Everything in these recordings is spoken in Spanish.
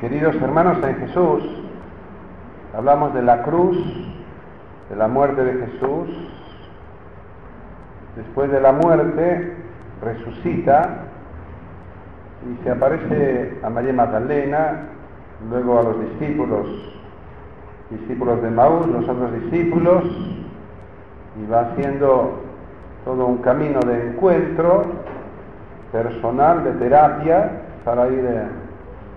Queridos hermanos en Jesús, hablamos de la cruz, de la muerte de Jesús. Después de la muerte resucita y se aparece a María Magdalena, luego a los discípulos, discípulos de Maús, los otros discípulos, y va haciendo todo un camino de encuentro personal, de terapia, para ir eh,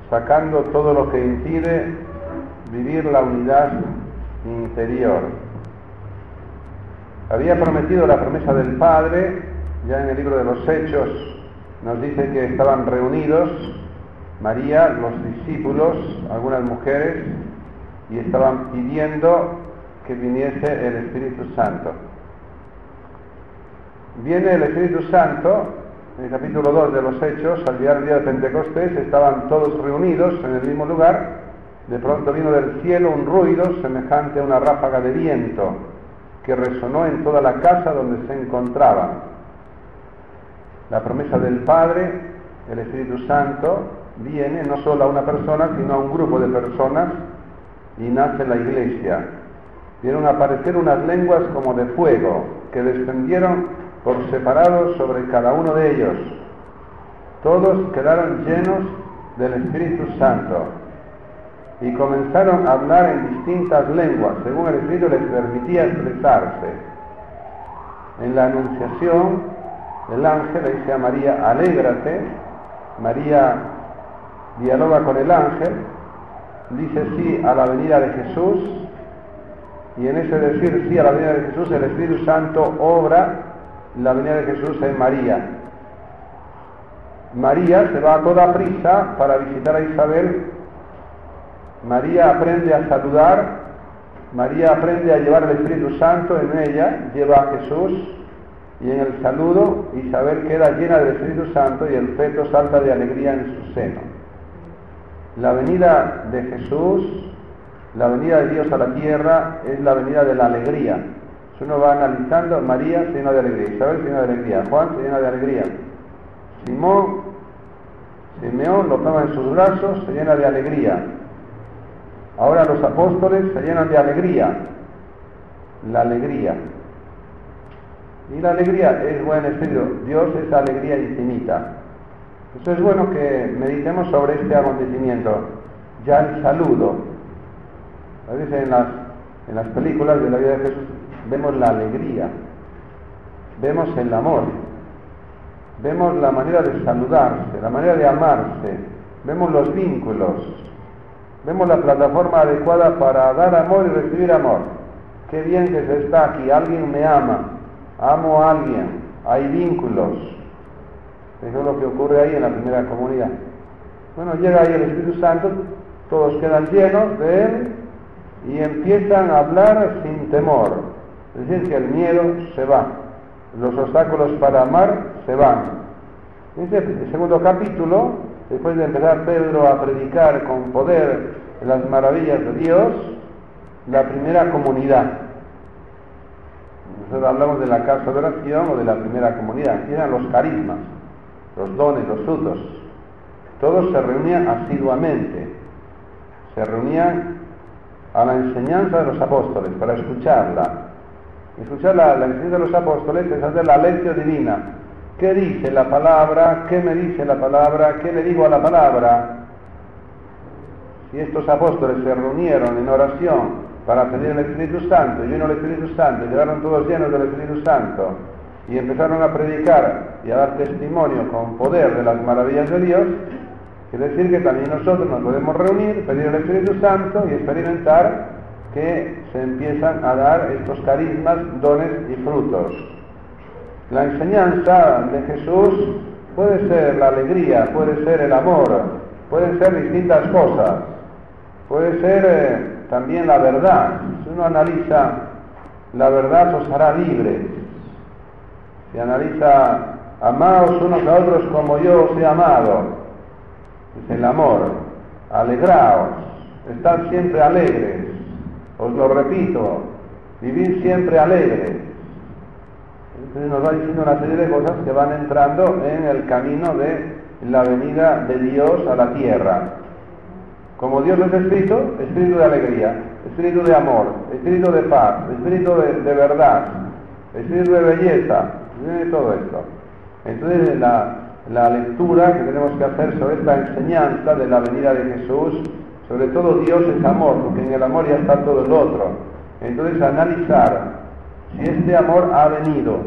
sacando todo lo que impide vivir la unidad interior. Había prometido la promesa del Padre, ya en el libro de los Hechos nos dice que estaban reunidos María, los discípulos, algunas mujeres, y estaban pidiendo que viniese el Espíritu Santo. Viene el Espíritu Santo en el capítulo 2 de los Hechos, al día del día de Pentecostés, estaban todos reunidos en el mismo lugar. De pronto vino del cielo un ruido semejante a una ráfaga de viento que resonó en toda la casa donde se encontraban. La promesa del Padre, el Espíritu Santo, viene no solo a una persona, sino a un grupo de personas y nace la iglesia. Vieron aparecer unas lenguas como de fuego que descendieron por separado sobre cada uno de ellos. Todos quedaron llenos del Espíritu Santo y comenzaron a hablar en distintas lenguas, según el Espíritu les permitía expresarse. En la Anunciación, el ángel le dice a María, alégrate. María dialoga con el ángel, dice sí a la venida de Jesús, y en ese decir sí a la venida de Jesús, el Espíritu Santo obra la venida de Jesús en María. María se va a toda prisa para visitar a Isabel. María aprende a saludar. María aprende a llevar el Espíritu Santo en ella, lleva a Jesús y en el saludo Isabel queda llena del Espíritu Santo y el feto salta de alegría en su seno. La venida de Jesús, la venida de Dios a la tierra es la venida de la alegría, si uno va analizando, María se llena de alegría, Isabel se llena de alegría, Juan se llena de alegría, Simón, Simeón lo toma en sus brazos, se llena de alegría. Ahora los apóstoles se llenan de alegría, la alegría. Y la alegría es buen espíritu, Dios es alegría infinita. Eso es bueno que meditemos sobre este acontecimiento. Ya el saludo. A veces en las, en las películas de la vida de Jesús vemos la alegría, vemos el amor, vemos la manera de saludarse, la manera de amarse, vemos los vínculos, vemos la plataforma adecuada para dar amor y recibir amor. Qué bien que se está aquí, alguien me ama, amo a alguien, hay vínculos. Eso es lo que ocurre ahí en la primera comunidad. Bueno, llega ahí el Espíritu Santo, todos quedan llenos de Él y empiezan a hablar sin temor. Es decir, que el miedo se va, los obstáculos para amar se van. En el segundo capítulo, después de empezar Pedro a predicar con poder las maravillas de Dios, la primera comunidad. Nosotros hablamos de la casa de oración o de la primera comunidad, que eran los carismas, los dones, los frutos. Todos se reunían asiduamente, se reunían a la enseñanza de los apóstoles para escucharla, Escuchar la, la de los apóstoles es hacer la lección divina. ¿Qué dice la palabra? ¿Qué me dice la palabra? ¿Qué le digo a la palabra? Si estos apóstoles se reunieron en oración para pedir el Espíritu Santo, y vino el Espíritu Santo, y llegaron todos llenos del Espíritu Santo, y empezaron a predicar y a dar testimonio con poder de las maravillas de Dios, quiere decir que también nosotros nos podemos reunir, pedir el Espíritu Santo y experimentar que se empiezan a dar estos carismas, dones y frutos. La enseñanza de Jesús puede ser la alegría, puede ser el amor, pueden ser distintas cosas, puede ser eh, también la verdad. Si uno analiza la verdad os hará libres. Si analiza amaos unos a otros como yo os he amado, es el amor, alegraos, estad siempre alegres. Os lo repito, vivir siempre alegre. Entonces nos va diciendo una serie de cosas que van entrando en el camino de la venida de Dios a la tierra. Como Dios es espíritu, espíritu de alegría, espíritu de amor, espíritu de paz, espíritu de, verdad, espíritu de belleza, de todo esto. Entonces la, la lectura que tenemos que hacer sobre esta enseñanza de la venida de Jesús, sobre todo Dios es amor, porque en el amor ya está todo el otro. Entonces analizar si este amor ha venido.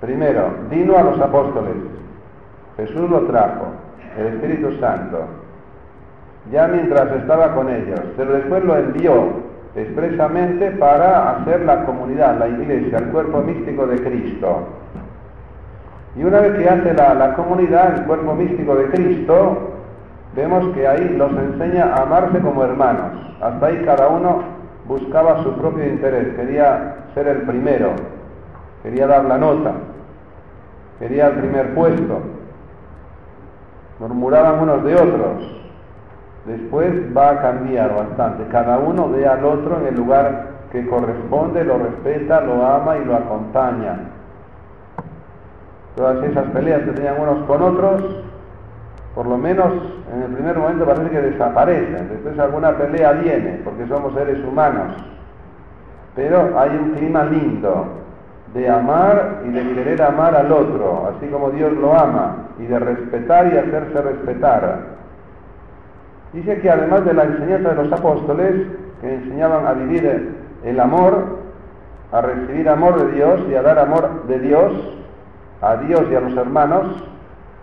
Primero, vino a los apóstoles. Jesús lo trajo, el Espíritu Santo ya mientras estaba con ellos, pero después lo envió expresamente para hacer la comunidad, la iglesia, el cuerpo místico de Cristo. Y una vez que hace la, la comunidad, el cuerpo místico de Cristo, vemos que ahí los enseña a amarse como hermanos. Hasta ahí cada uno buscaba su propio interés, quería ser el primero, quería dar la nota, quería el primer puesto. Murmuraban unos de otros, Después va a cambiar bastante. Cada uno ve al otro en el lugar que corresponde, lo respeta, lo ama y lo acompaña. Todas esas peleas que tenían unos con otros, por lo menos en el primer momento parece que desaparecen. Después alguna pelea viene, porque somos seres humanos. Pero hay un clima lindo de amar y de querer amar al otro, así como Dios lo ama, y de respetar y hacerse respetar. Dice que además de la enseñanza de los apóstoles, que enseñaban a vivir el amor, a recibir amor de Dios y a dar amor de Dios a Dios y a los hermanos,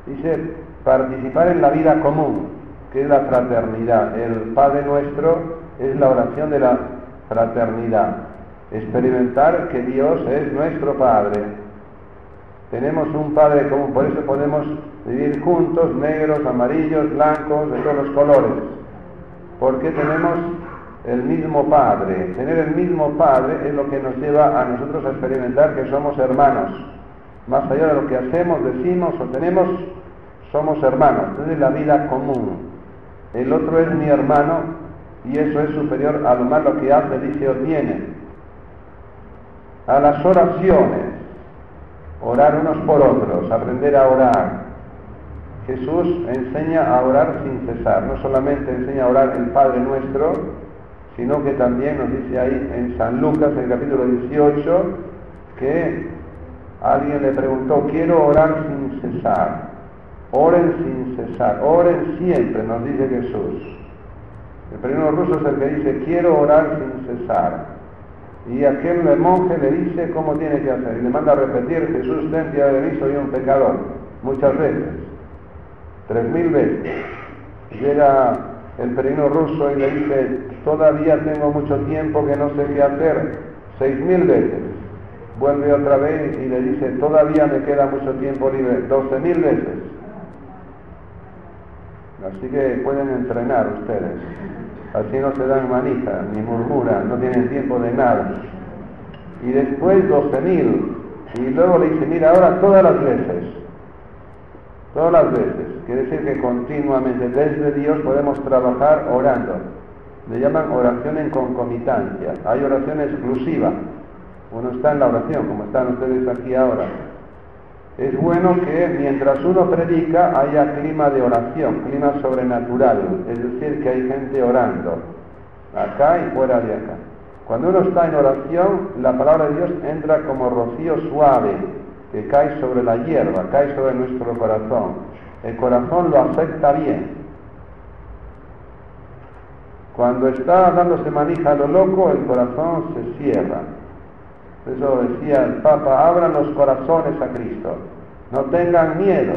dice participar en la vida común, que es la fraternidad. El Padre nuestro es la oración de la fraternidad. Experimentar que Dios es nuestro Padre. Tenemos un Padre común, por eso podemos vivir juntos, negros, amarillos, blancos, de todos los colores, porque tenemos el mismo Padre. Tener el mismo Padre es lo que nos lleva a nosotros a experimentar que somos hermanos. Más allá de lo que hacemos, decimos o tenemos, somos hermanos. Entonces la vida común. El otro es mi hermano y eso es superior a lo más lo que hace, dice o tiene. A las oraciones, orar unos por otros, aprender a orar, Jesús enseña a orar sin cesar. No solamente enseña a orar el Padre nuestro, sino que también nos dice ahí en San Lucas, en el capítulo 18, que alguien le preguntó, quiero orar sin cesar. Oren sin cesar, oren siempre, nos dice Jesús. El primero ruso es el que dice, quiero orar sin cesar. Y aquel monje le dice cómo tiene que hacer. Y le manda a repetir, Jesús, ten piedad de mí, soy un pecador. Muchas veces tres mil veces. Llega el perino ruso y le dice, todavía tengo mucho tiempo que no sé qué hacer, seis mil veces. Vuelve otra vez y le dice, todavía me queda mucho tiempo libre, doce mil veces. Así que pueden entrenar ustedes. Así no se dan manita, ni murmuran, no tienen tiempo de nada. Y después doce mil. Y luego le dice, mira, ahora todas las veces. Todas las veces. Quiere decir que continuamente desde Dios podemos trabajar orando. Le llaman oración en concomitancia. Hay oración exclusiva. Uno está en la oración, como están ustedes aquí ahora. Es bueno que mientras uno predica haya clima de oración, clima sobrenatural, es decir, que hay gente orando, acá y fuera de acá. Cuando uno está en oración, la palabra de Dios entra como rocío suave que cae sobre la hierba, cae sobre nuestro corazón el corazón lo acepta bien. Cuando está dándose manija a lo loco, el corazón se cierra. Eso decía el Papa, abran los corazones a Cristo. No tengan miedo.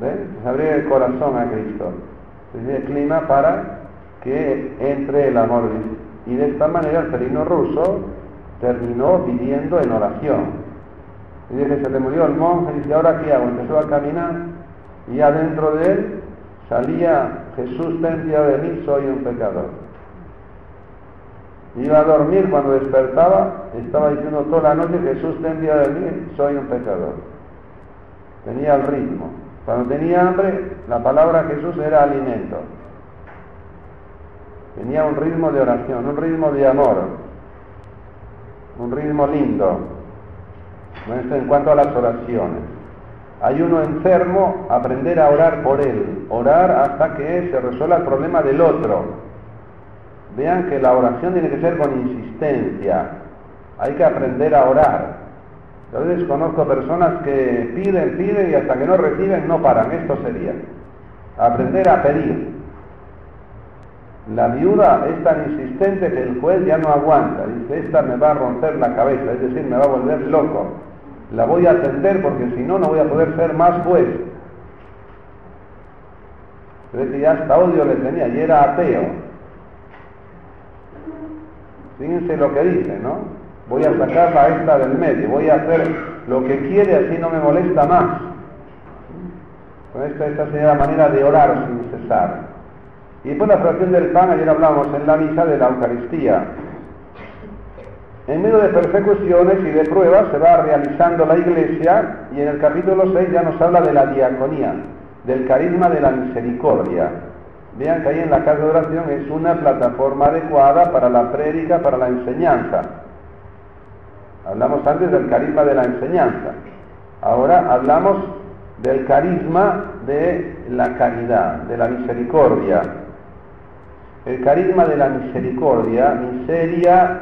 ¿Ven? Abrir el corazón a Cristo. Es el clima para que entre el amor. Y de esta manera el perino ruso terminó viviendo en oración. Y dice, se le murió el monje y dice, ¿ahora qué hago? Empezó a caminar y adentro de él salía Jesús, ten de mí, soy un pecador. Iba a dormir, cuando despertaba, estaba diciendo toda la noche, Jesús, ten de mí, soy un pecador. Tenía el ritmo. Cuando tenía hambre, la palabra Jesús era alimento. Tenía un ritmo de oración, un ritmo de amor, un ritmo lindo. En cuanto a las oraciones. hay uno enfermo, aprender a orar por él, orar hasta que se resuelva el problema del otro. Vean que la oración tiene que ser con insistencia, hay que aprender a orar. Veces conozco personas que piden, piden y hasta que no reciben no paran, esto sería. Aprender a pedir. La viuda es tan insistente que el juez ya no aguanta, dice, esta me va a romper la cabeza, es decir, me va a volver loco. La voy a atender porque si no, no voy a poder ser más juez. Que ya hasta odio le tenía y era ateo. Fíjense lo que dice, ¿no? Voy a sacarla a esta del medio, voy a hacer lo que quiere, así no me molesta más. Con esta, esta sería la manera de orar sin cesar. Y después la fracción del pan, ayer hablamos en la misa de la Eucaristía. En medio de persecuciones y de pruebas se va realizando la iglesia y en el capítulo 6 ya nos habla de la diaconía, del carisma de la misericordia. Vean que ahí en la casa de oración es una plataforma adecuada para la prédica, para la enseñanza. Hablamos antes del carisma de la enseñanza. Ahora hablamos del carisma de la caridad, de la misericordia. El carisma de la misericordia, miseria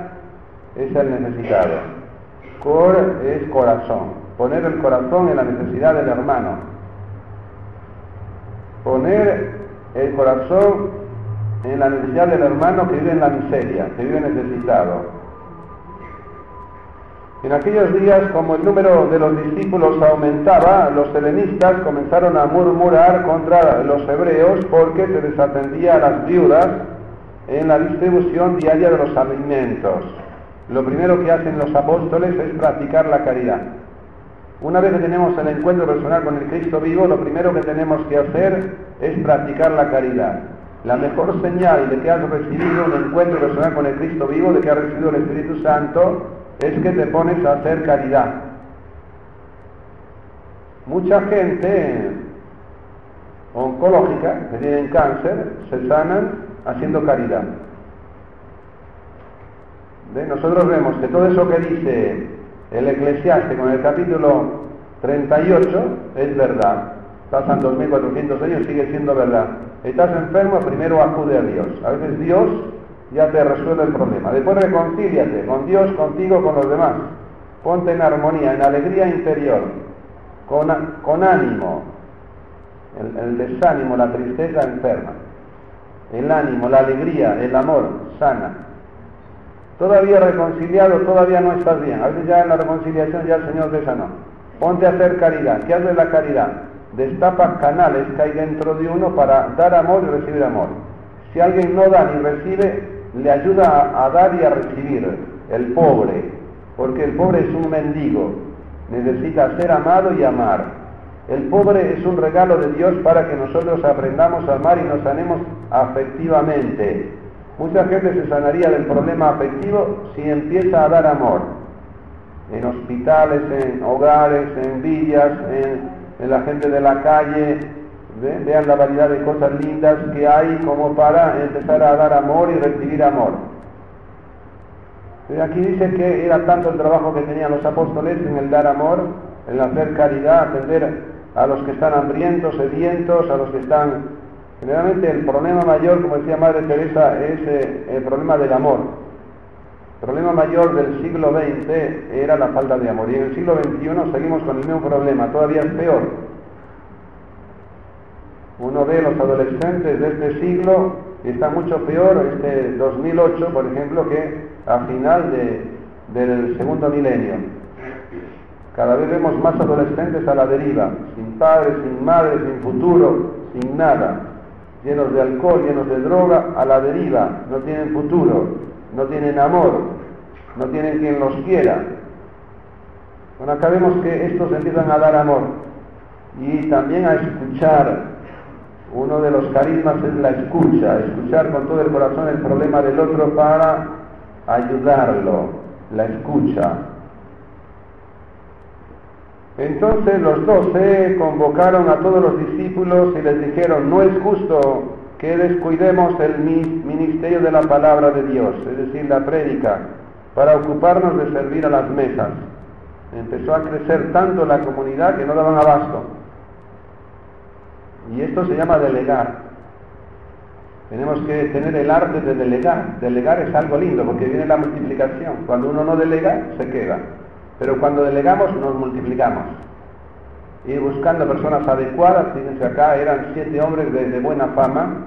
es el necesitado. Cor es corazón. Poner el corazón en la necesidad del hermano. Poner el corazón en la necesidad del hermano que vive en la miseria, que vive necesitado. En aquellos días, como el número de los discípulos aumentaba, los helenistas comenzaron a murmurar contra los hebreos porque se desatendía a las viudas en la distribución diaria de los alimentos. Lo primero que hacen los apóstoles es practicar la caridad. Una vez que tenemos el encuentro personal con el Cristo vivo, lo primero que tenemos que hacer es practicar la caridad. La mejor señal de que has recibido un encuentro personal con el Cristo vivo, de que has recibido el Espíritu Santo, es que te pones a hacer caridad. Mucha gente oncológica que tienen cáncer se sanan haciendo caridad. Nosotros vemos que todo eso que dice el eclesiástico en el capítulo 38 es verdad. Pasan 2400 años, sigue siendo verdad. Estás enfermo, primero acude a Dios. A veces Dios ya te resuelve el problema. Después reconcíliate con Dios, contigo, con los demás. Ponte en armonía, en alegría interior, con, ánimo. El desánimo, la tristeza enferma. El ánimo, la alegría, el amor sana. Todavía reconciliado, todavía no estás bien. A veces ya en la reconciliación ya el Señor te sanó. Ponte a hacer caridad. ¿Qué hace la caridad? Destapa canales que hay dentro de uno para dar amor y recibir amor. Si alguien no da ni recibe, le ayuda a, dar y a recibir. El pobre, porque el pobre es un mendigo. Necesita ser amado y amar. El pobre es un regalo de Dios para que nosotros aprendamos a amar y nos sanemos afectivamente. Mucha gente se sanaría del problema afectivo si empieza a dar amor. En hospitales, en hogares, en villas, en, la gente de la calle. Vean la variedad de cosas lindas que hay como para empezar a dar amor y recibir amor. Aquí dice que era tanto el trabajo que tenían los apóstoles en el dar amor, en hacer caridad, atender a los que están hambrientos, sedientos, a los que están... Generalmente el problema mayor, como decía Madre Teresa, es eh, el problema del amor. El problema mayor del siglo XX era la falta de amor. Y en el siglo XXI seguimos con el mismo problema, todavía es peor. Uno ve los adolescentes de este siglo y está mucho peor este 2008, por ejemplo, que a final del segundo milenio. Cada vez vemos más adolescentes a la deriva, sin padres, sin madres, sin futuro, sin nada, llenos de alcohol, llenos de droga, a la deriva, no tienen futuro, no tienen amor, no tienen quien los quiera. Bueno, acá vemos que estos empiezan a dar amor y también a escuchar. Uno de los carismas es la escucha, escuchar con todo el corazón el problema del otro para ayudarlo, la escucha. Entonces los doce convocaron a todos los discípulos y les dijeron, no es justo que descuidemos el ministerio de la palabra de Dios, es decir, la prédica, para ocuparnos de servir a las mesas. empezó a crecer tanto la comunidad que no daban abasto. Y esto se llama delegar. Tenemos que tener el arte de delegar. Delegar es algo lindo porque viene la multiplicación. Cuando uno no delega, se queda. Pero cuando delegamos, nos multiplicamos. Ir buscando personas adecuadas, fíjense acá, eran siete hombres de, buena fama,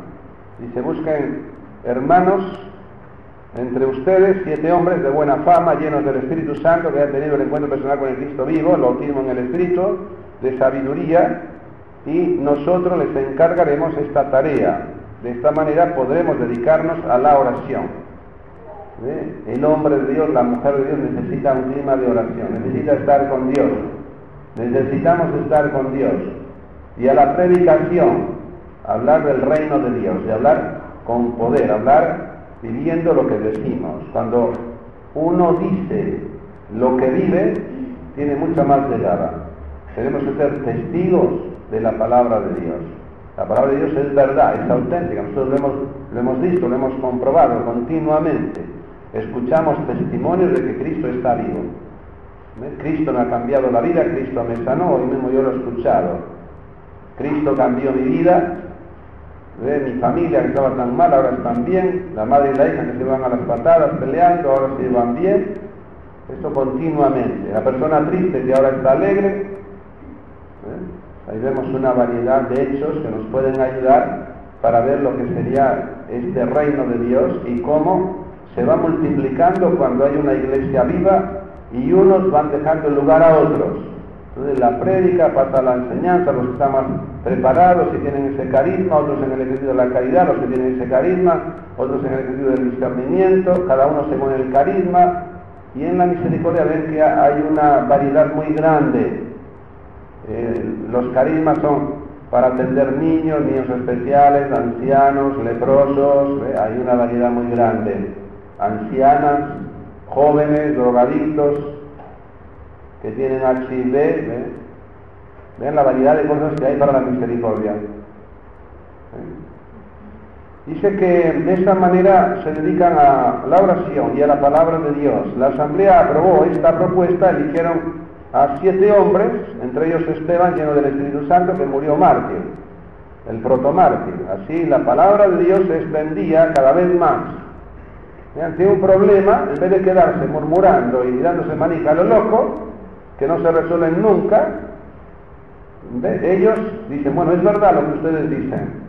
y se buscan hermanos entre ustedes, siete hombres de buena fama, llenos del Espíritu Santo, que han tenido el encuentro personal con el Cristo vivo, el bautismo en el Espíritu, de sabiduría, y nosotros les encargaremos esta tarea. De esta manera podremos dedicarnos a la oración. El hombre de Dios, la mujer de Dios necesita un clima de oración, necesita estar con Dios. Necesitamos estar con Dios. Y a la predicación, hablar del reino de Dios, de hablar con poder, hablar viviendo lo que decimos. Cuando uno dice lo que vive, tiene mucha más llegada. Tenemos que ser testigos de la palabra de Dios. La palabra de Dios es verdad, es auténtica. Nosotros lo hemos, lo hemos visto, lo hemos comprobado continuamente. Escuchamos testimonios de que Cristo está vivo. Cristo me ha cambiado la vida, Cristo me sanó, hoy mismo yo lo he escuchado. Cristo cambió mi vida, mi familia que estaba tan mal, ahora están bien, la madre y la hija que se van a las patadas peleando, ahora se van bien. Esto continuamente. La persona triste que ahora está alegre. ¿eh? Ahí vemos una variedad de hechos que nos pueden ayudar para ver lo que sería este reino de Dios y cómo se va multiplicando cuando hay una iglesia viva y unos van dejando lugar a otros. Entonces la prédica pasa a la enseñanza, los que están más preparados y tienen ese carisma, otros en el ejercicio de la caridad, los que tienen ese carisma, otros en el ejercicio del discernimiento, cada uno según el carisma, y en la misericordia ven que hay una variedad muy grande. Eh, los carismas son para atender niños, niños especiales, ancianos, leprosos, hay una variedad muy grande. Ancianas, jóvenes, drogadictos, que tienen HIV, vean la variedad de cosas que hay para la misericordia. Dice que de esta manera se dedican a la oración y a la palabra de Dios. La asamblea aprobó esta propuesta, eligieron a siete hombres, entre ellos Esteban, lleno del Espíritu Santo, que murió mártir, el protomártir. Así la palabra de Dios se extendía cada vez más. Ante un problema, en vez de quedarse murmurando y dándose manija a lo loco, que no se resuelven nunca, ellos dicen, bueno, es verdad lo que ustedes dicen.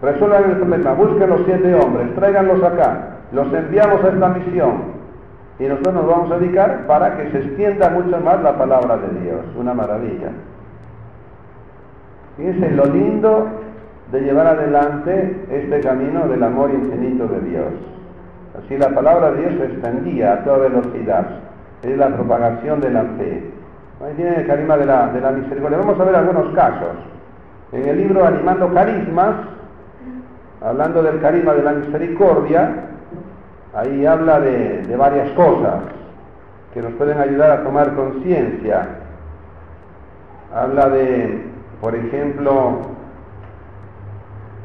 Resuelvan el problema, busquen los siete hombres, tráiganlos acá, los enviamos a esta misión y nosotros nos vamos a dedicar para que se extienda mucho más la palabra de Dios. Una maravilla. Fíjense lo lindo de llevar adelante este camino del amor infinito de Dios. Así la palabra de Dios se extendía a toda velocidad es la propagación de la fe. Ahí tiene el carisma de la, de la misericordia. Vamos a ver algunos casos. En el libro Animando Carismas, hablando del carisma de la misericordia, ahí habla de, de varias cosas que nos pueden ayudar a tomar conciencia. Habla de, por ejemplo,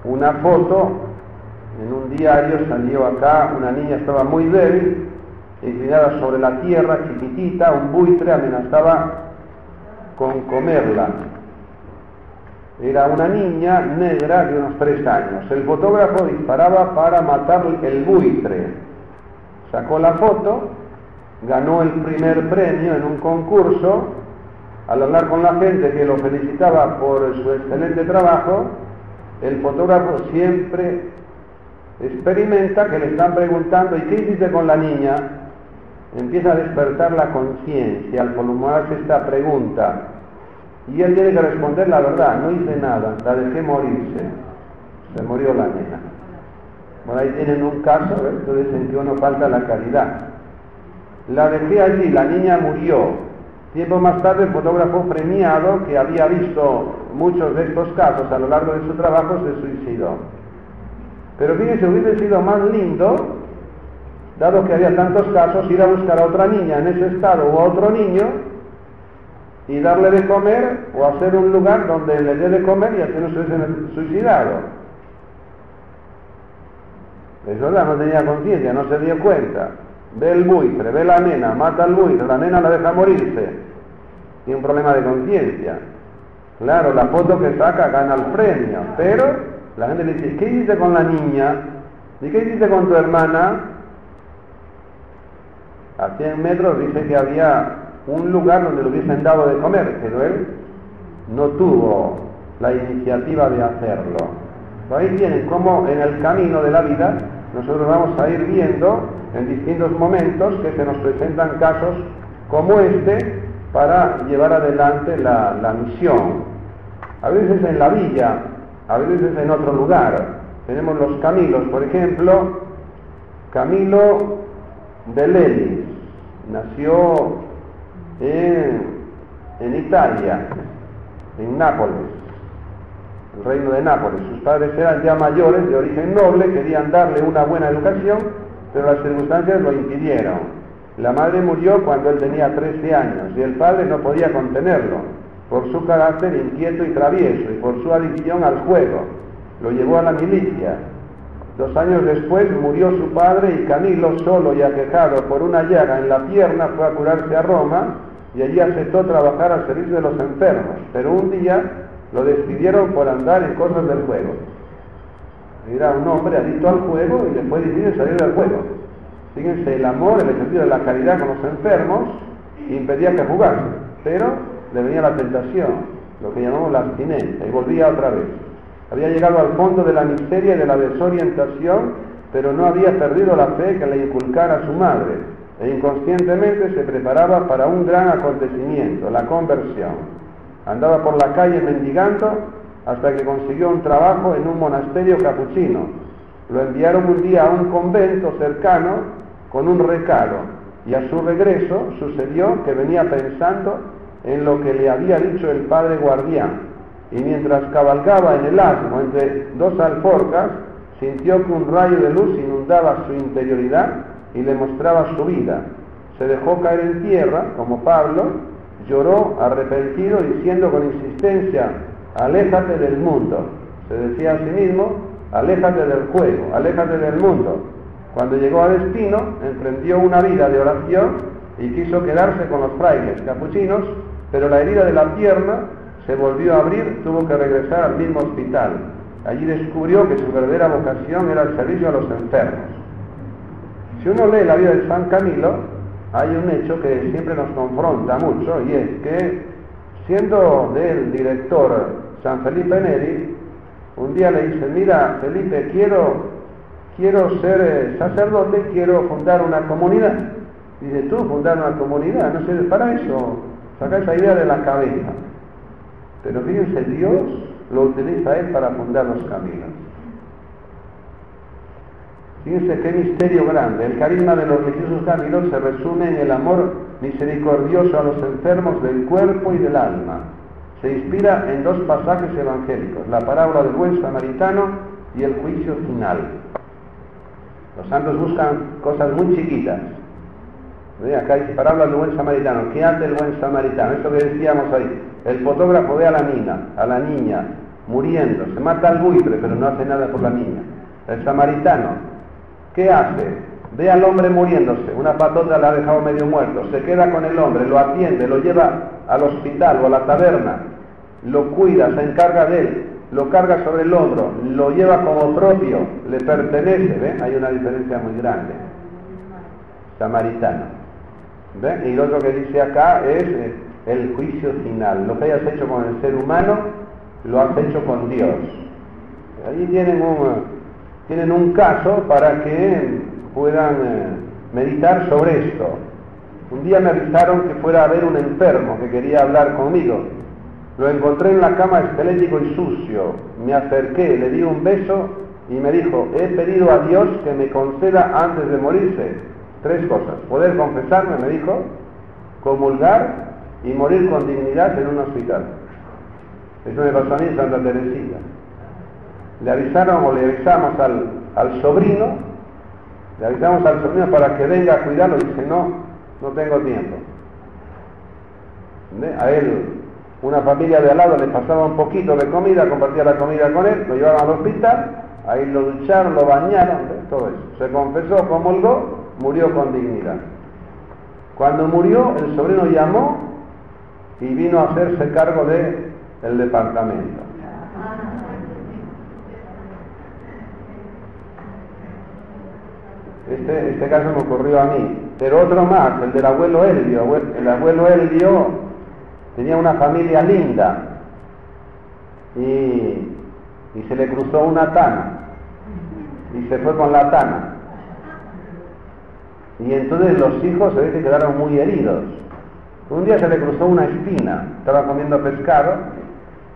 una foto, en un diario salió acá, una niña estaba muy débil, inclinada sobre la tierra, chiquitita, un buitre amenazaba con comerla. Era una niña negra de unos tres años. El fotógrafo disparaba para matar el buitre. Sacó la foto, ganó el primer premio en un concurso. Al hablar con la gente que lo felicitaba por su excelente trabajo, el fotógrafo siempre experimenta que le están preguntando, ¿y qué hiciste con la niña? empieza a despertar la conciencia al formularse esta pregunta. Y él tiene que responder la verdad, no hice nada, la dejé morirse. Se murió la nena. Bueno, ahí tienen un caso, entonces dicen que uno falta la caridad. La dejé allí, la niña murió. Tiempo más tarde el fotógrafo premiado, que había visto muchos de estos casos a lo largo de su trabajo, se suicidó. Pero fíjense, hubiese sido más lindo dado que había tantos casos, ir a buscar a otra niña en ese estado o a otro niño y darle de comer o hacer un lugar donde le dé de comer y así no se hubiesen suicidado. Es verdad, no tenía conciencia, no se dio cuenta. ve el buitre, ve la nena, mata al buitre, la nena la deja morirse, tiene un problema de conciencia. Claro, la foto que saca gana el premio, pero la gente le dice, ¿qué hiciste con la niña? ¿Y qué hiciste con tu hermana? A 100 metros dice que había un lugar donde le hubiesen dado de comer, pero él no tuvo la iniciativa de hacerlo. Ahí tienen como en el camino de la vida nosotros vamos a ir viendo en distintos momentos que se nos presentan casos como este para llevar adelante la, la misión. A veces en la villa, a veces en otro lugar. Tenemos los Camilos, por ejemplo, Camilo de Lelis, nació en, en Italia, en Nápoles, el reino de Nápoles. Sus padres eran ya mayores, de origen noble, querían darle una buena educación, pero las circunstancias lo impidieron. La madre murió cuando él tenía 13 años y el padre no podía contenerlo por su carácter inquieto y travieso y por su adicción al juego. Lo llevó a la milicia. Dos años después murió su padre y Camilo, solo y aquejado por una llaga en la pierna, fue a curarse a Roma y allí aceptó trabajar al servicio de los enfermos. Pero un día lo despidieron por andar en cosas del juego. Era un hombre adicto al juego y después decidió salir del juego. Fíjense, el amor, el ejercicio de la caridad con los enfermos impedía que jugase, pero le venía la tentación, lo que llamamos la abstinencia, y volvía otra vez. Había llegado al fondo de la miseria y de la desorientación, pero no había perdido la fe que le inculcara su madre, e inconscientemente se preparaba para un gran acontecimiento, la conversión. Andaba por la calle mendigando hasta que consiguió un trabajo en un monasterio capuchino. Lo enviaron un día a un convento cercano con un recado y a su regreso sucedió que venía pensando en lo que le había dicho el padre guardián y mientras cabalgaba en el asno entre dos alforcas sintió que un rayo de luz inundaba su interioridad y le mostraba su vida. Se dejó caer en tierra como Pablo, lloró arrepentido diciendo con insistencia, aléjate del mundo. Se decía a sí mismo, aléjate del juego, aléjate del mundo. Cuando llegó a destino, emprendió una vida de oración y quiso quedarse con los frailes capuchinos, pero la herida de la pierna se volvió a abrir, tuvo que regresar al mismo hospital. Allí descubrió que su verdadera vocación era el servicio a los enfermos. Si uno lee la vida de San Camilo, hay un hecho que siempre nos confronta mucho y es que siendo del director San Felipe Neri, un día le dice, mira Felipe, quiero quiero ser eh, sacerdote, quiero fundar una comunidad. Dice, tú fundar una comunidad, no sirve para eso, saca esa idea de la cabeza. Pero fíjense, Dios lo utiliza él para fundar los caminos. Fíjense qué misterio grande. El carisma de los religiosos caminos se resume en el amor misericordioso a los enfermos del cuerpo y del alma. Se inspira en dos pasajes evangélicos, la parábola del buen samaritano y el juicio final. Los santos buscan cosas muy chiquitas. Acá hay parábolas del buen samaritano. ¿Qué hace el buen samaritano? Eso que decíamos ahí. El fotógrafo ve a la niña, a la niña muriendo, se mata al buitre, pero no hace nada por la niña. El samaritano, ¿qué hace? Ve al hombre muriéndose, una patota la ha dejado medio muerto, se queda con el hombre, lo atiende, lo lleva al hospital o a la taberna, lo cuida, se encarga de él, lo carga sobre el hombro, lo lleva como propio, le pertenece, ¿ven? Hay una diferencia muy grande. Samaritano. Y lo otro que dice acá es eh, el juicio final. Lo que hayas hecho con el ser humano, lo has hecho con Dios. Allí tienen un, tienen un caso para que puedan eh, meditar sobre esto. Un día me avisaron que fuera a ver un enfermo que quería hablar conmigo lo encontré en la cama esquelético y sucio. Me acerqué, le di un beso y me dijo, he pedido a Dios que me conceda antes de morirse tres cosas. Poder confesarme, me dijo, comulgar y morir con dignidad en un hospital. Eso me pasó a mí en Santa Teresita. Le avisaron o le avisamos al, al sobrino, le avisamos al sobrino para que venga a cuidarlo y dice, no, no tengo tiempo. A él una familia de al lado le pasaba un poquito de comida, compartía la comida con él, lo llevaban al hospital, ahí lo ducharon, lo bañaron, todo eso. Se confesó, comulgó murió con dignidad. Cuando murió, el sobrino llamó y vino a hacerse cargo de departamento. Este, este caso me ocurrió a mí. Pero otro más, el del abuelo Elvio. El abuelo Elvio tenía una familia linda y, y se le cruzó una tana y se fue con la tana. Y entonces los hijos se ve que quedaron muy heridos. Un día se le cruzó una espina, estaba comiendo pescado,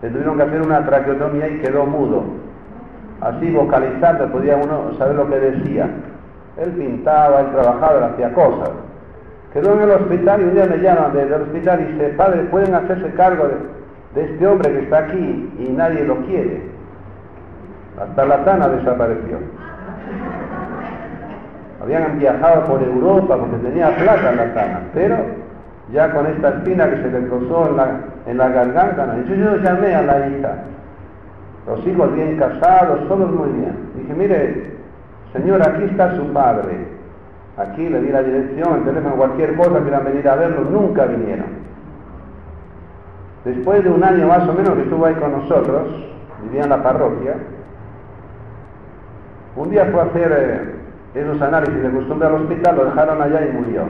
le tuvieron que hacer una traqueotomía y quedó mudo. Así vocalizando podía uno saber lo que decía. Él pintaba, él trabajaba, él hacía cosas. Quedó en el hospital y un día me llaman desde el hospital y dice, padre, ¿pueden hacerse cargo de, de este hombre que está aquí y nadie lo quiere? Hasta la tana desapareció. Habían viajado por Europa porque tenía plata la tana, pero ya con esta espina que se le cruzó en la, en la garganta, ¿no? yo, yo llamé a la hija, los hijos bien casados, todos muy bien. Dije, mire, Señor, aquí está su padre. Aquí le di la dirección, el teléfono, cualquier cosa, quieran venir a verlo, nunca vinieron. Después de un año más o menos que estuvo ahí con nosotros, vivía en la parroquia, un día fue a hacer eh, esos análisis de costumbre al hospital, lo dejaron allá y murió.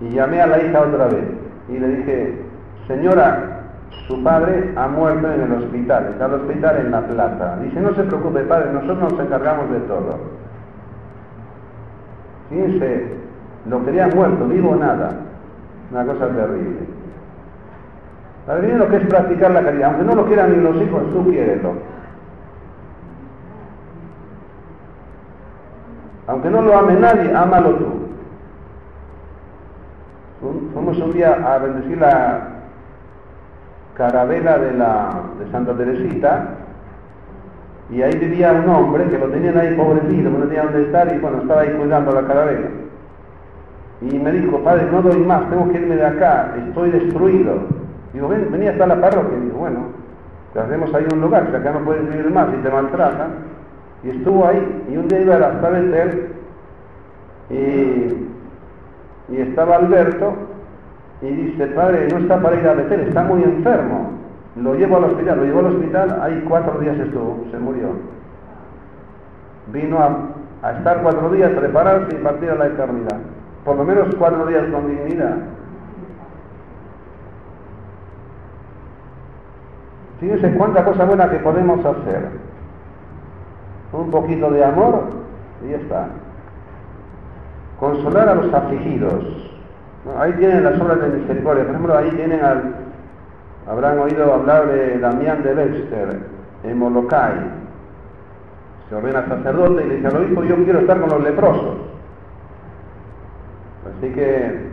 Y llamé a la hija otra vez y le dije, señora, su padre ha muerto en el hospital, está el hospital en La Plata. Dice, no se preocupe, padre, nosotros nos encargamos de todo. Fíjense, lo quería muerto, vivo nada. Una cosa terrible. Verdad lo que es practicar la caridad, aunque no lo quieran ni los hijos, tú quiereslo. Aunque no lo ame nadie, ámalo tú. Fuimos un día a bendecir la, carabela de, la, Santa Teresita, y ahí vivía un hombre que lo tenían ahí pobrecito, no tenía dónde estar, y bueno, estaba ahí cuidando la carabela. Y me dijo, padre, no doy más, tengo que irme de acá, estoy destruido. Digo, ven, venía hasta la parroquia. Digo, bueno, te hacemos ahí un lugar, que acá no puedes vivir más y te maltratan. Y estuvo ahí, y un día iba hasta Betel, y, y estaba Alberto, y dice, padre, no está para ir a Betel, está muy enfermo. Lo llevo al hospital, lo llevo al hospital, ahí cuatro días estuvo, se murió. Vino a, estar cuatro días, prepararse y partir a la eternidad. Por lo menos cuatro días con dignidad. Fíjense cuánta cosa buena que podemos hacer. Un poquito de amor y ya está. Consolar a los afligidos, Ahí tienen las obras de misericordia. Por ejemplo, ahí tienen al, habrán oído hablar de Damián de Webster en Molokai. Se ordena sacerdote y le dice al obispo, yo quiero estar con los leprosos. Así que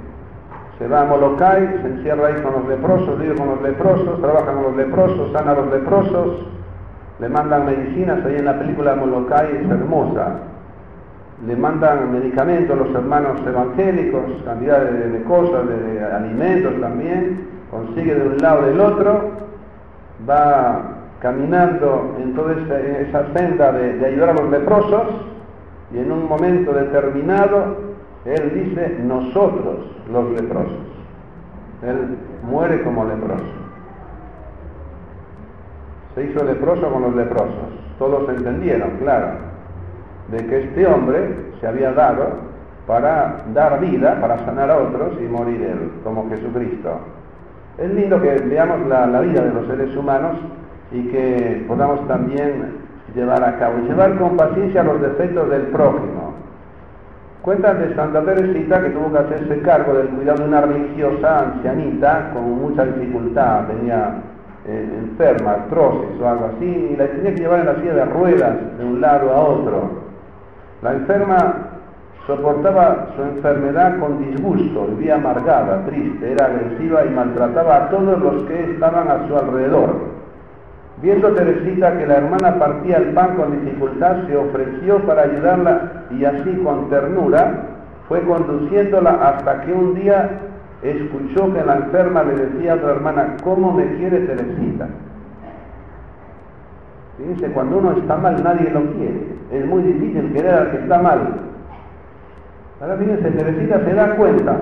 se va a Molokai, se encierra ahí con los leprosos, vive con los leprosos, trabaja con los leprosos, sana a los leprosos, le mandan medicinas, ahí en la película Molokai es hermosa le mandan medicamentos a los hermanos evangélicos, cantidad de, cosas, de, alimentos también, consigue de un lado del otro, va caminando en toda esa, senda de, ayudar a los leprosos y en un momento determinado él dice nosotros los leprosos. Él muere como leproso. Se hizo leproso con los leprosos. Todos entendieron, claro de que este hombre se había dado para dar vida, para sanar a otros y morir él, como Jesucristo. Es lindo que veamos la, vida de los seres humanos y que podamos también llevar a cabo, y llevar con paciencia los defectos del prójimo. Cuentan de Santa Teresita que tuvo que hacerse cargo del cuidado de una religiosa ancianita con mucha dificultad, tenía enferma, artrosis o algo así, y la tenía que llevar en la silla de ruedas de un lado a otro. La enferma soportaba su enfermedad con disgusto, vivía amargada, triste, era agresiva y maltrataba a todos los que estaban a su alrededor. Viendo Teresita que la hermana partía el pan con dificultad, se ofreció para ayudarla y así con ternura fue conduciéndola hasta que un día escuchó que la enferma le decía a otra hermana, ¿cómo me quiere Teresita? Fíjense, cuando uno está mal nadie lo quiere. Es muy difícil querer al que está mal. Ahora fíjense, Teresita se da cuenta,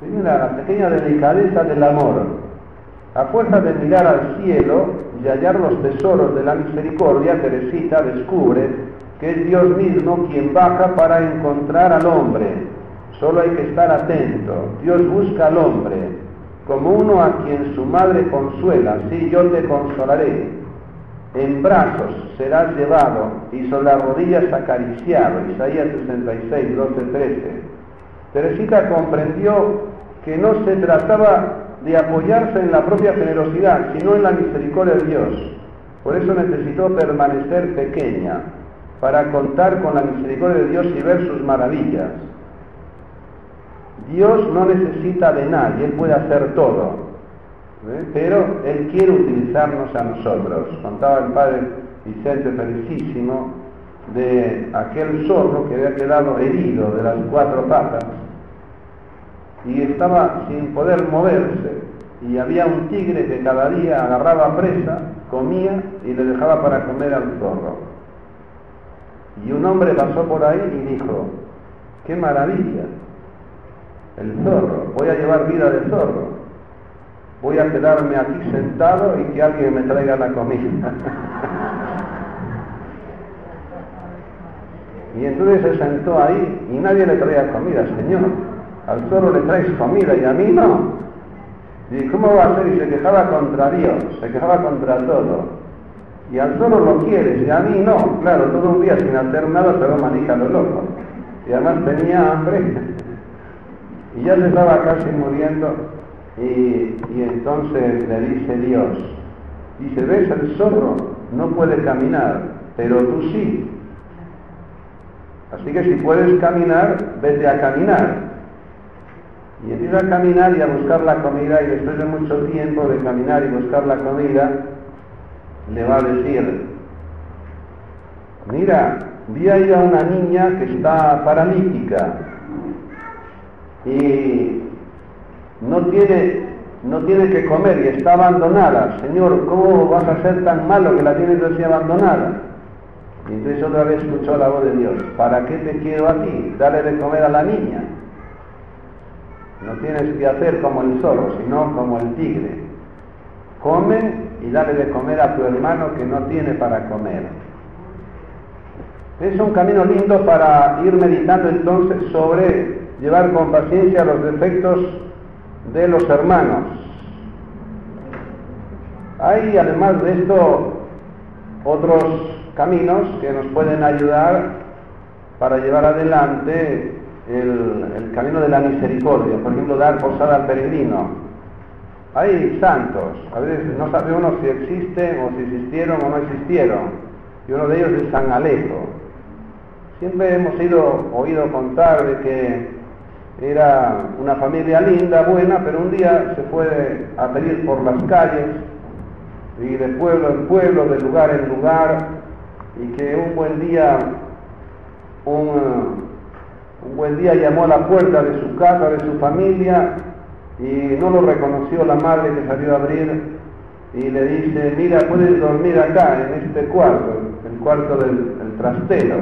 primero la pequeña delicadeza del amor, a fuerza de mirar al cielo y hallar los tesoros de la misericordia, Teresita descubre que es Dios mismo quien baja para encontrar al hombre. Solo hay que estar atento. Dios busca al hombre como uno a quien su madre consuela. Sí, yo te consolaré. En brazos serás llevado y sobre las rodillas acariciado. Isaías 66, 12, 13. Teresita comprendió que no se trataba de apoyarse en la propia generosidad, sino en la misericordia de Dios. Por eso necesitó permanecer pequeña, para contar con la misericordia de Dios y ver sus maravillas. Dios no necesita de nadie, Él puede hacer todo, ¿eh? pero Él quiere utilizarnos a nosotros. Contaba el padre Vicente Felicísimo de aquel zorro que había quedado herido de las cuatro patas y estaba sin poder moverse y había un tigre que cada día agarraba presa, comía y le dejaba para comer al zorro. Y un hombre pasó por ahí y dijo, qué maravilla, el zorro, voy a llevar vida de zorro, voy a quedarme aquí sentado y que alguien me traiga la comida. y entonces se sentó ahí y nadie le traía comida, Señor. Al zorro le traes comida y a mí no. Y ¿cómo va a ser? Y se quejaba contra Dios, se quejaba contra todo. Y al zorro lo quieres y a mí no. Claro, todo un día sin hacer nada se lo manija lo loco. Y además tenía hambre y ya se estaba casi muriendo y, y entonces le dice Dios, dice, ves, el zorro no puede caminar, pero tú sí. Así que si puedes caminar, vete a caminar. Y empieza a caminar y a buscar la comida y después de mucho tiempo de caminar y buscar la comida, le va a decir, mira, vi ahí a una niña que está paralítica y no tiene, no tiene que comer y está abandonada. Señor, ¿cómo vas a ser tan malo que la tienes así abandonada? Y entonces otra vez escuchó la voz de Dios, ¿para qué te quiero a ti? Dale de comer a la niña. No tienes que hacer como el zorro, sino como el tigre. Come y dale de comer a tu hermano que no tiene para comer. Es un camino lindo para ir meditando entonces sobre llevar con paciencia los defectos de los hermanos. Hay además de esto otros caminos que nos pueden ayudar para llevar adelante el, camino de la misericordia, por ejemplo, dar posada al peregrino. Hay santos, a veces no sabe uno si existen o si existieron o no existieron, y uno de ellos es San Alejo. Siempre hemos oído contar de que era una familia linda, buena, pero un día se fue a pedir por las calles y de pueblo en pueblo, de lugar en lugar, y que un buen día, un, un buen día llamó a la puerta de su casa, de su familia, y no lo reconoció la madre que salió a abrir y le dice, mira, puedes dormir acá, en este cuarto, el cuarto del, trastero.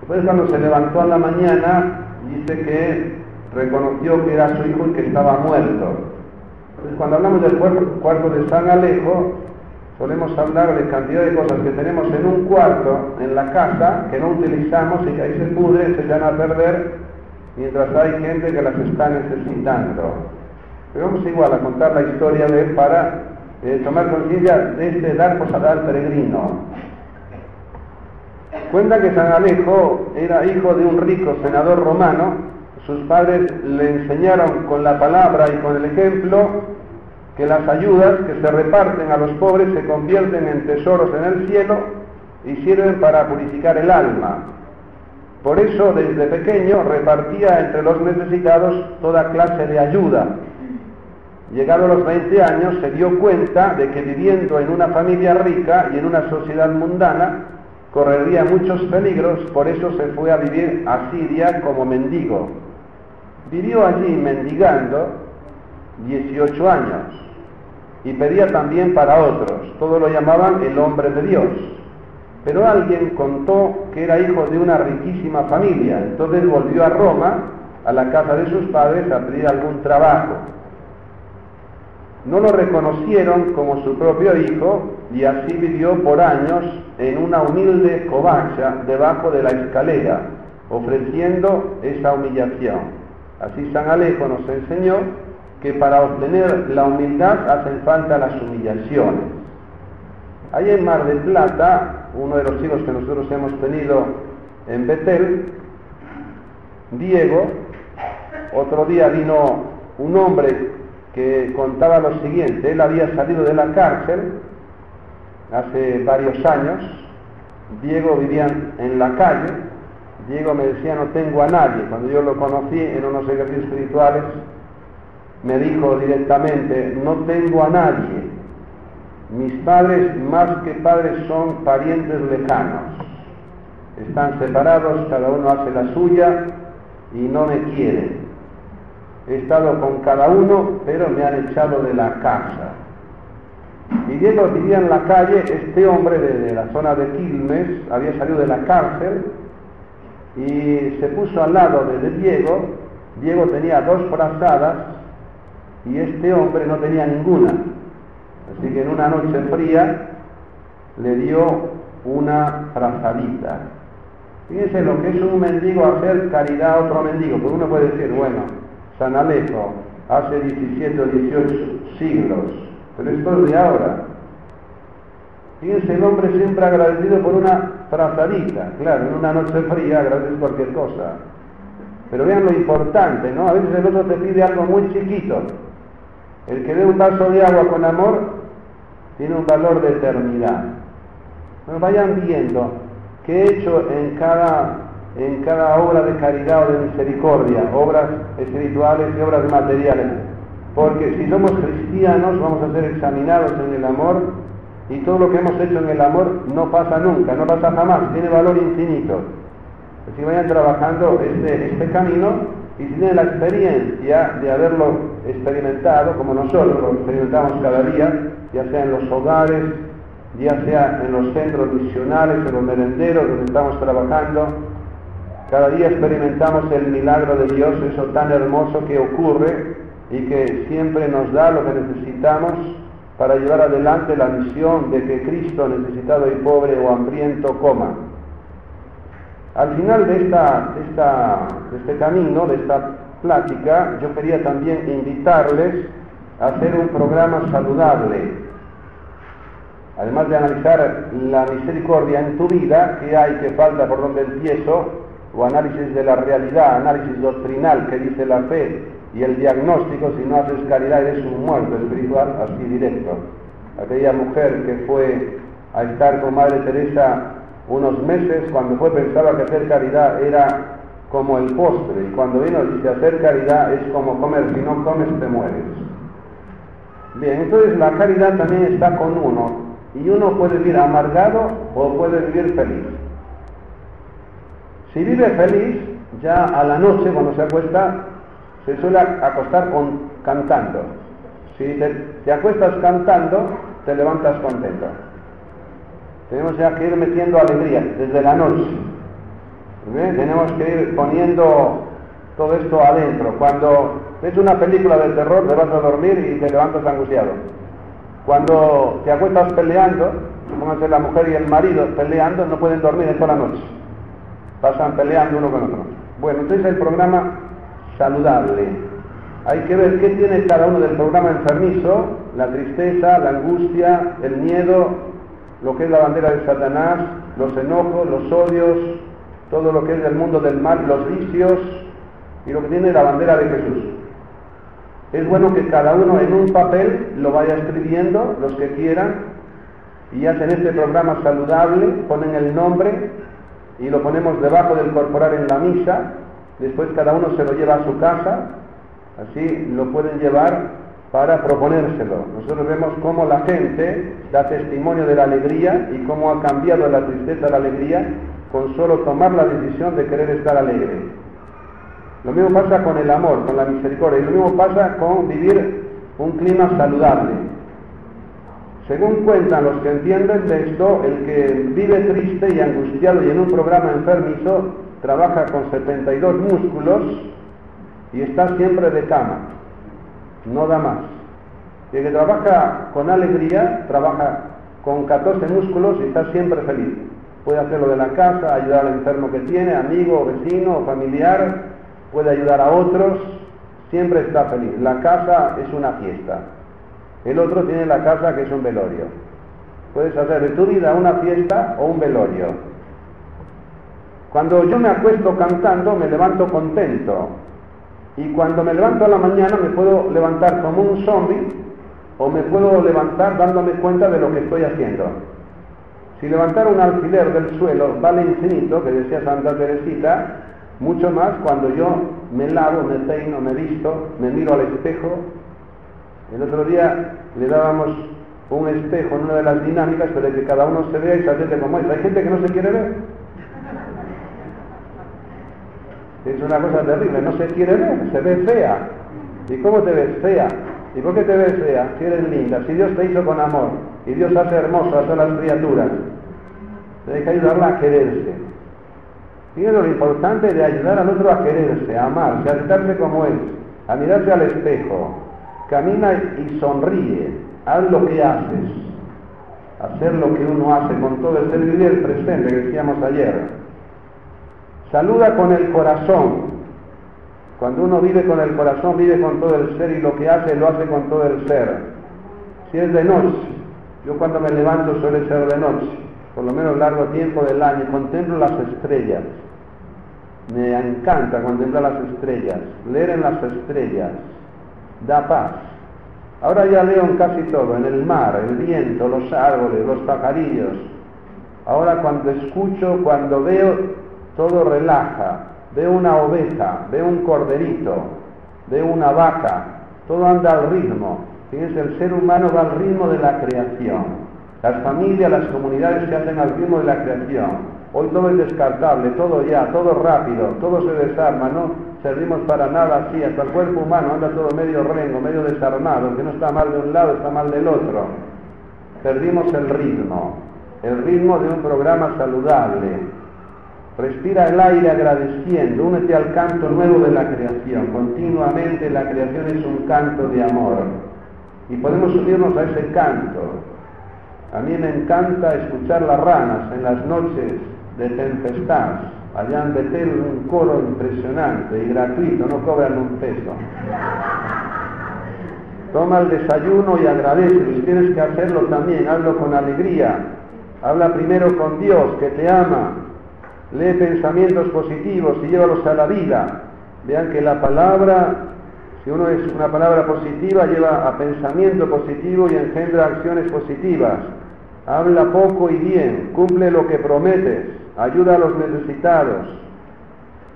Después cuando se levantó a la mañana, dice que reconoció que era su hijo y que estaba muerto. Entonces cuando hablamos del cuarto de San Alejo, solemos hablar de cantidad de cosas que tenemos en un cuarto, en la casa, que no utilizamos y que ahí se pudre, se echan a perder, mientras hay gente que las está necesitando. Pero vamos igual a contar la historia de él para eh, tomar conciencia de este dar posada al peregrino. Cuenta que San Alejo era hijo de un rico senador romano, sus padres le enseñaron con la palabra y con el ejemplo que las ayudas que se reparten a los pobres se convierten en tesoros en el cielo y sirven para purificar el alma. Por eso desde pequeño repartía entre los necesitados toda clase de ayuda. Llegado a los 20 años se dio cuenta de que viviendo en una familia rica y en una sociedad mundana, correría muchos peligros, por eso se fue a vivir a Siria como mendigo. Vivió allí mendigando 18 años y pedía también para otros. Todos lo llamaban el hombre de Dios. pero alguien contó que era hijo de una riquísima familia, entonces volvió a Roma, a la casa de sus padres, a pedir algún trabajo. No lo reconocieron como su propio hijo y así vivió por años en una humilde covacha debajo de la escalera, ofreciendo esa humillación. Así San Alejo nos enseñó que para obtener la humildad hacen falta las humillaciones. Ahí en Mar del Plata, uno de los hijos que nosotros hemos tenido en Betel, Diego, otro día vino un hombre que contaba lo siguiente, él había salido de la cárcel hace varios años, Diego vivía en la calle, Diego me decía no tengo a nadie, cuando yo lo conocí en unos ejercicios espirituales, me dijo directamente, no tengo a nadie, mis padres más que padres son parientes lejanos, están separados, cada uno hace la suya y no me quieren. He estado con cada uno, pero me han echado de la casa. Y Diego vivía en la calle, este hombre de, la zona de Quilmes había salido de la cárcel y se puso al lado de Diego. Diego tenía dos frazadas y este hombre no tenía ninguna. Así que en una noche fría le dio una frazadita. Fíjense lo que es un mendigo hacer caridad a otro mendigo, porque uno puede decir, bueno, San Alejo, hace 17 o 18 siglos, pero esto es de ahora. Fíjense, el hombre siempre agradecido por una frazadita, claro, en una noche fría agradece cualquier cosa. Pero vean lo importante, ¿no? A veces el otro te pide algo muy chiquito. El que dé un vaso de agua con amor tiene un valor de eternidad. Vayan viendo qué he hecho en cada, en cada obra de caridad o de misericordia, obras espirituales y obras materiales. Porque si somos cristianos vamos a ser examinados en el amor y todo lo que hemos hecho en el amor no pasa nunca, no pasa jamás, tiene valor infinito. Así vayan trabajando este, este camino y si tienen la experiencia de haberlo experimentado, como nosotros lo experimentamos cada día, ya sea en los hogares, ya sea en los centros misionales, en los merenderos donde estamos trabajando, cada día experimentamos el milagro de Dios, eso tan hermoso que ocurre y que siempre nos da lo que necesitamos para llevar adelante la misión de que Cristo, necesitado y pobre o hambriento, coma. Al final de, esta, este camino, de esta plática, yo quería también invitarles a hacer un programa saludable. Además de analizar la misericordia en tu vida, qué hay, qué falta, por dónde empiezo, o análisis de la realidad, análisis doctrinal que dice la fe, y el diagnóstico, si no haces caridad, eres un muerto espiritual, así directo. Aquella mujer que fue a estar con Madre Teresa unos meses, cuando fue pensaba que hacer caridad era como el postre, y cuando vino dice hacer caridad es como comer, si no comes te mueres. Bien, entonces la caridad también está con uno, y uno puede vivir amargado o puede vivir feliz. Si vive feliz, ya a la noche cuando se acuesta, se suele acostar con, cantando. Si te, acuestas cantando, te levantas contento. Tenemos ya que ir metiendo alegría desde la noche. Tenemos que ir poniendo todo esto adentro. Cuando ves una película de terror, te vas a dormir y te levantas angustiado. Cuando te acuestas peleando, pónganse la mujer y el marido peleando, no pueden dormir en toda la noche. Pasan peleando uno con otro. Bueno, entonces el programa saludable. Hay que ver qué tiene cada uno del programa enfermizo, la tristeza, la angustia, el miedo, lo que es la bandera de Satanás, los enojos, los odios, todo lo que es del mundo del mal, los vicios y lo que tiene la bandera de Jesús. Es bueno que cada uno en un papel lo vaya escribiendo, los que quieran, y hacen este programa saludable, ponen el nombre y lo ponemos debajo del corporal en la misa, después cada uno se lo lleva a su casa, así lo pueden llevar para proponérselo. Nosotros vemos cómo la gente da testimonio de la alegría y cómo ha cambiado la tristeza a la alegría con solo tomar la decisión de querer estar alegre. Lo mismo pasa con el amor, con la misericordia, y lo mismo pasa con vivir un clima saludable. Según cuentan los que entienden de esto, el que vive triste y angustiado y en un programa enfermizo trabaja con 72 músculos y está siempre de cama, no da más. El que trabaja con alegría, trabaja con 14 músculos y está siempre feliz. Puede hacer lo de la casa, ayudar al enfermo que tiene, amigo, vecino, familiar, puede ayudar a otros, siempre está feliz. La casa es una fiesta. El otro tiene la casa que es un velorio. Puedes hacer de tu vida una fiesta o un velorio. Cuando yo me acuesto cantando, me levanto contento. Y cuando me levanto a la mañana, me puedo levantar como un zombie o me puedo levantar dándome cuenta de lo que estoy haciendo. Si levantar un alfiler del suelo vale infinito, que decía Santa Teresita, mucho más cuando yo me lavo, me peino, me visto, me miro al espejo el otro día le dábamos un espejo en una de las dinámicas para que cada uno se vea y se como es. Hay gente que no se quiere ver. Es una cosa terrible, no se quiere ver, se ve fea. ¿Y cómo te ves fea? ¿Y por qué te ves fea? Si eres linda, si Dios te hizo con amor y Dios hace hermosas a las criaturas, hay que ayudarla a quererse. Fíjense lo importante de ayudar al otro a quererse, a amarse, a aceptarse como es, a mirarse al espejo, Camina y sonríe, haz lo que haces, hacer lo que uno hace con todo el ser y el presente que decíamos ayer. Saluda con el corazón. Cuando uno vive con el corazón, vive con todo el ser y lo que hace lo hace con todo el ser. Si es de noche, yo cuando me levanto suele ser de noche, por lo menos largo tiempo del año, contemplo las estrellas. Me encanta contemplar las estrellas, leer en las estrellas, da paz. Ahora ya leo en casi todo, en el mar, el viento, los árboles, los pajarillos. Ahora cuando escucho, cuando veo, todo relaja. Veo una oveja, veo un corderito, veo una vaca, todo anda al ritmo. Fíjense, el ser humano va al ritmo de la creación. Las familias, las comunidades que hacen al ritmo de la creación. Hoy todo es descartable, todo ya, todo rápido, todo se desarma, no servimos para nada así, hasta el cuerpo humano anda todo medio rengo, medio desarmado, que no está mal de un lado, está mal del otro. Perdimos el ritmo, el ritmo de un programa saludable. Respira el aire agradeciendo, únete al canto nuevo de la creación. Continuamente la creación es un canto de amor. Y podemos unirnos a ese canto. A mí me encanta escuchar las ranas en las noches de tempestad. Allá en Betel un coro impresionante y gratuito, no cobran un peso. Toma el desayuno y agradece, si tienes que hacerlo también, hazlo con alegría. Habla primero con Dios, que te ama. Lee pensamientos positivos y llévalos a la vida. Vean que la palabra, si uno es una palabra positiva, lleva a pensamiento positivo y engendra acciones positivas. Habla poco y bien, cumple lo que prometes, ayuda a los necesitados.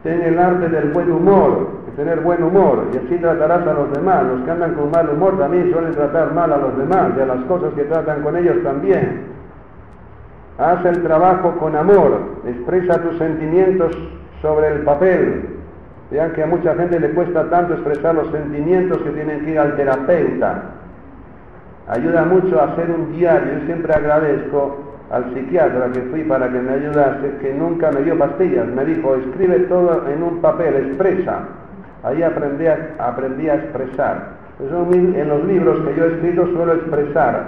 Ten el arte del buen humor, tener buen humor, y así tratarás a los demás. Los que andan con mal humor también suelen tratar mal a los demás, y a las cosas que tratan con ellos también. Haz el trabajo con amor, expresa tus sentimientos sobre el papel. Vean que a mucha gente le cuesta tanto expresar los sentimientos que tienen que ir al terapeuta ayuda mucho a hacer un diario. Yo siempre agradezco al psiquiatra que fui para que me ayudase, que nunca me dio pastillas. Me dijo, escribe todo en un papel, expresa. Ahí aprendí a, a expresar. en los libros que yo he escrito suelo expresar.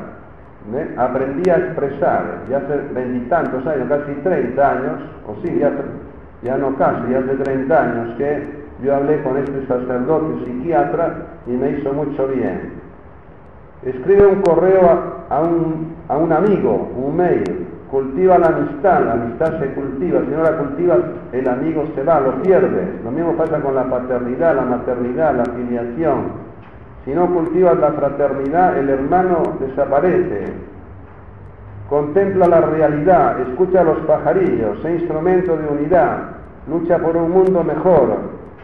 ¿eh? Aprendí a expresar. Ya hace veintitantos años, casi 30 años, o sí, ya, ya no casi, ya hace 30 años que yo hablé con este sacerdote psiquiatra y me hizo mucho bien. Escribe un correo a, un, amigo, un mail. Cultiva la amistad, la amistad se cultiva. Si no la cultivas, el amigo se va, lo pierdes. Lo mismo pasa con la paternidad, la maternidad, la filiación. Si no cultivas la fraternidad, el hermano desaparece. Contempla la realidad, escucha a los pajarillos, sé instrumento de unidad, lucha por un mundo mejor,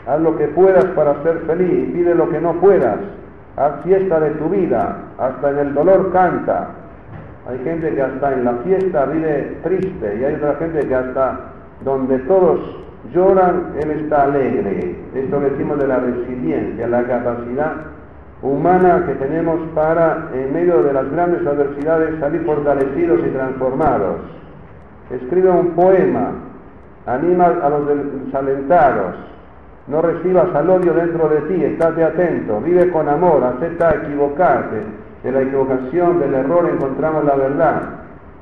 haz lo que puedas para ser feliz, pide lo que no puedas, haz fiesta de tu vida, hasta en el dolor canta. Hay gente que hasta en la fiesta vive triste y hay otra gente que hasta donde todos lloran, él está alegre. Esto decimos de la resiliencia, la capacidad humana que tenemos para, en medio de las grandes adversidades, salir fortalecidos y transformados. Escribe un poema, anima a los desalentados, no recibas al odio dentro de ti, estate atento, vive con amor, acepta equivocarte. De la equivocación, del error encontramos la verdad.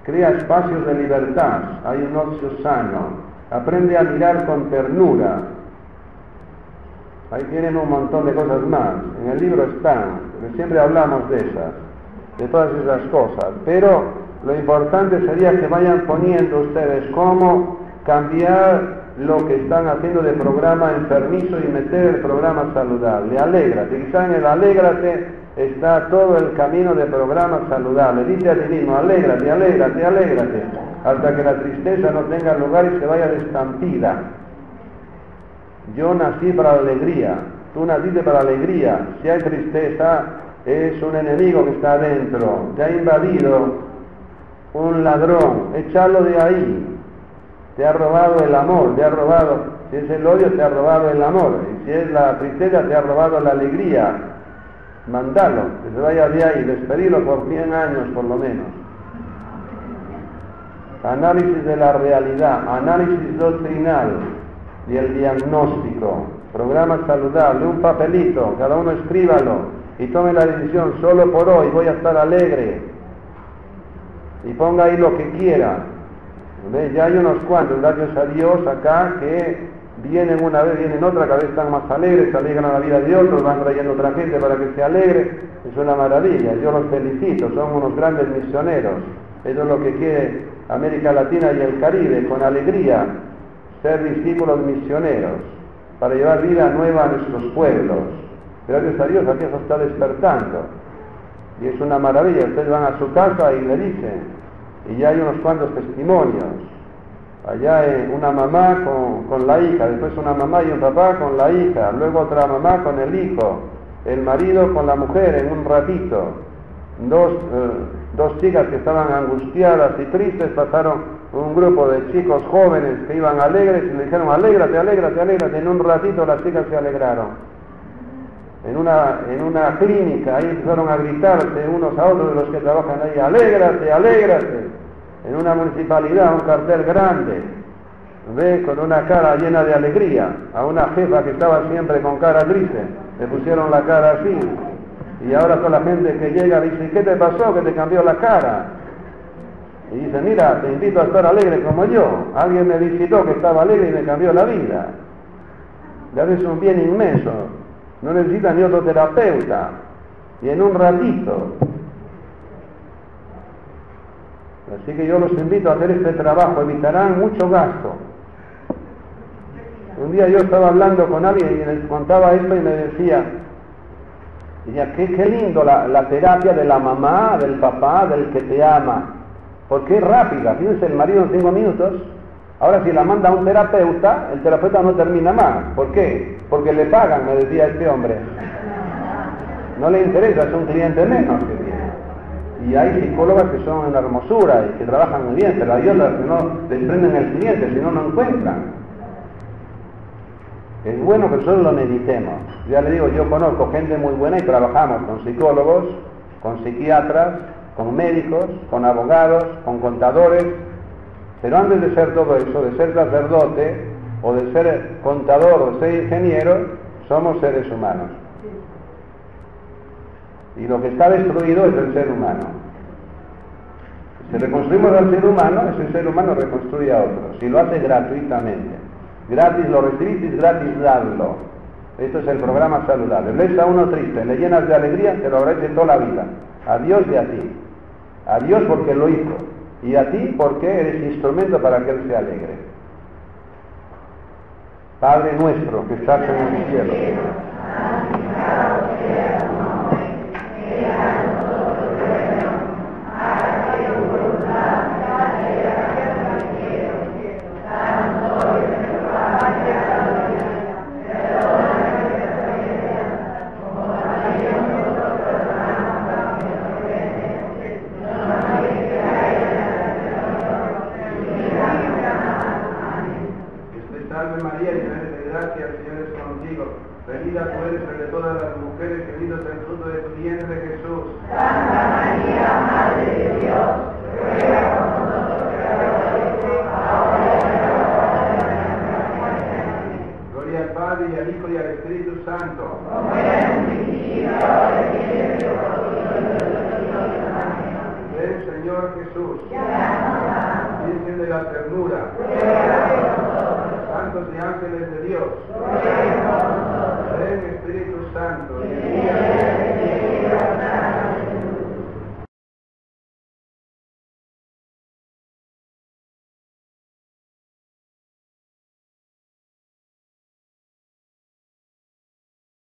Crea espacios de libertad, hay un ocio sano. Aprende a mirar con ternura. Ahí tienen un montón de cosas más. En el libro están, siempre hablamos de esas, de todas esas cosas. Pero lo importante sería que vayan poniendo ustedes cómo cambiar lo que están haciendo de programa enfermizo y meter el programa saludable. Alégrate, quizá en el alégrate está todo el camino de programa saludable. Dice a ti mismo, alégrate, alégrate, alégrate, hasta que la tristeza no tenga lugar y se vaya de. Yo nací para la alegría, tú naciste para la alegría. Si hay tristeza, es un enemigo que está adentro, te ha invadido un ladrón, échalo de ahí, te ha robado el amor, te ha robado, si es el odio, te ha robado el amor, y si es la tristeza, te ha robado la alegría. Mandalo, que se vaya de ahí, despedirlo por 100 años por lo menos. Análisis de la realidad, análisis doctrinal y el diagnóstico, programa saludable, un papelito, cada uno escríbalo y tome la decisión, solo por hoy voy a estar alegre. Y ponga ahí lo que quiera, ya hay unos cuantos, gracias a Dios, acá que vienen una vez, vienen otra, cada vez están más alegres, se alegran la vida de otros, van trayendo otra gente para que se alegre. Es una maravilla, yo los felicito, son unos grandes misioneros. Eso es lo que quiere América Latina y el Caribe, con alegría, ser discípulos misioneros, para llevar vida nueva a nuestros pueblos. Gracias a Dios, aquí eso está despertando. Y es una maravilla, ustedes van a su casa y le dicen, y ya hay unos cuantos testimonios. Allá hay una mamá con, la hija, después una mamá y un papá con la hija, luego otra mamá con el hijo, el marido con la mujer en un ratito. Dos, eh, dos chicas que estaban angustiadas y tristes pasaron un grupo de chicos jóvenes que iban alegres y le dijeron, alégrate, alégrate, alégrate. En un ratito las chicas se alegraron en una, en una clínica, ahí empezaron a gritarse unos a otros de los que trabajan ahí, alégrate, alégrate, en una municipalidad, un cartel grande, ve, con una cara llena de alegría, a una jefa que estaba siempre con cara triste, le pusieron la cara así, y ahora toda la gente que llega dice, ¿qué te pasó que te cambió la cara? Y dice, mira, te invito a estar alegre como yo, alguien me visitó que estaba alegre y me cambió la vida. Le haces un bien inmenso, no necesita ni otro terapeuta. Y en un ratito. Así que yo los invito a hacer este trabajo, evitarán mucho gasto. Un día yo estaba hablando con alguien y les contaba esto y me decía, decía qué, qué lindo la, la, terapia de la mamá, del papá, del que te ama. Porque es rápida, fíjense, el marido en cinco minutos. Ahora si la manda a un terapeuta, el terapeuta no termina más. ¿Por qué? porque le pagan, me decía este hombre. No le interesa, es un cliente menos que. Y hay psicólogas que son una hermosura y que trabajan muy bien, pero hay otras que no desprenden el cliente, si no, no encuentran. Es bueno que solo lo meditemos. Ya le digo, yo conozco gente muy buena y trabajamos con psicólogos, con psiquiatras, con médicos, con abogados, con contadores, pero antes de ser todo eso, de ser sacerdote, o de ser contador o de ser ingeniero, somos seres humanos. Y lo que está destruido es el ser humano. Si reconstruimos al ser humano, ese ser humano reconstruye a otro. Si lo hace gratuitamente. Gratis lo recibís, gratis darlo. Esto es el programa saludable. Lees a uno triste, le llenas de alegría, te lo agradece toda la vida. A Dios y a ti. A Dios porque lo hizo. Y a ti porque eres instrumento para que Él se alegre. Padre nuestro que estás en el cielo.